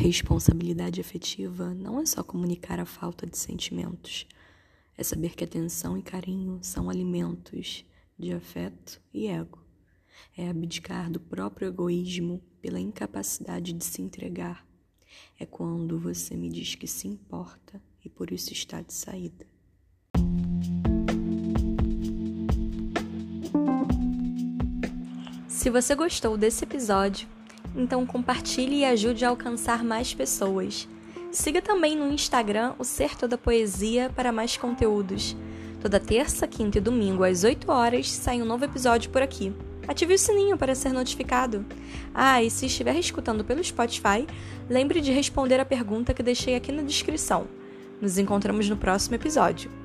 Responsabilidade afetiva não é só comunicar a falta de sentimentos, é saber que atenção e carinho são alimentos de afeto e ego. É abdicar do próprio egoísmo pela incapacidade de se entregar. É quando você me diz que se importa e por isso está de saída. Se você gostou desse episódio, então compartilhe e ajude a alcançar mais pessoas. Siga também no Instagram o Ser Toda Poesia para mais conteúdos. Toda terça, quinta e domingo às 8 horas sai um novo episódio por aqui. Ative o sininho para ser notificado. Ah, e se estiver escutando pelo Spotify, lembre de responder a pergunta que deixei aqui na descrição. Nos encontramos no próximo episódio.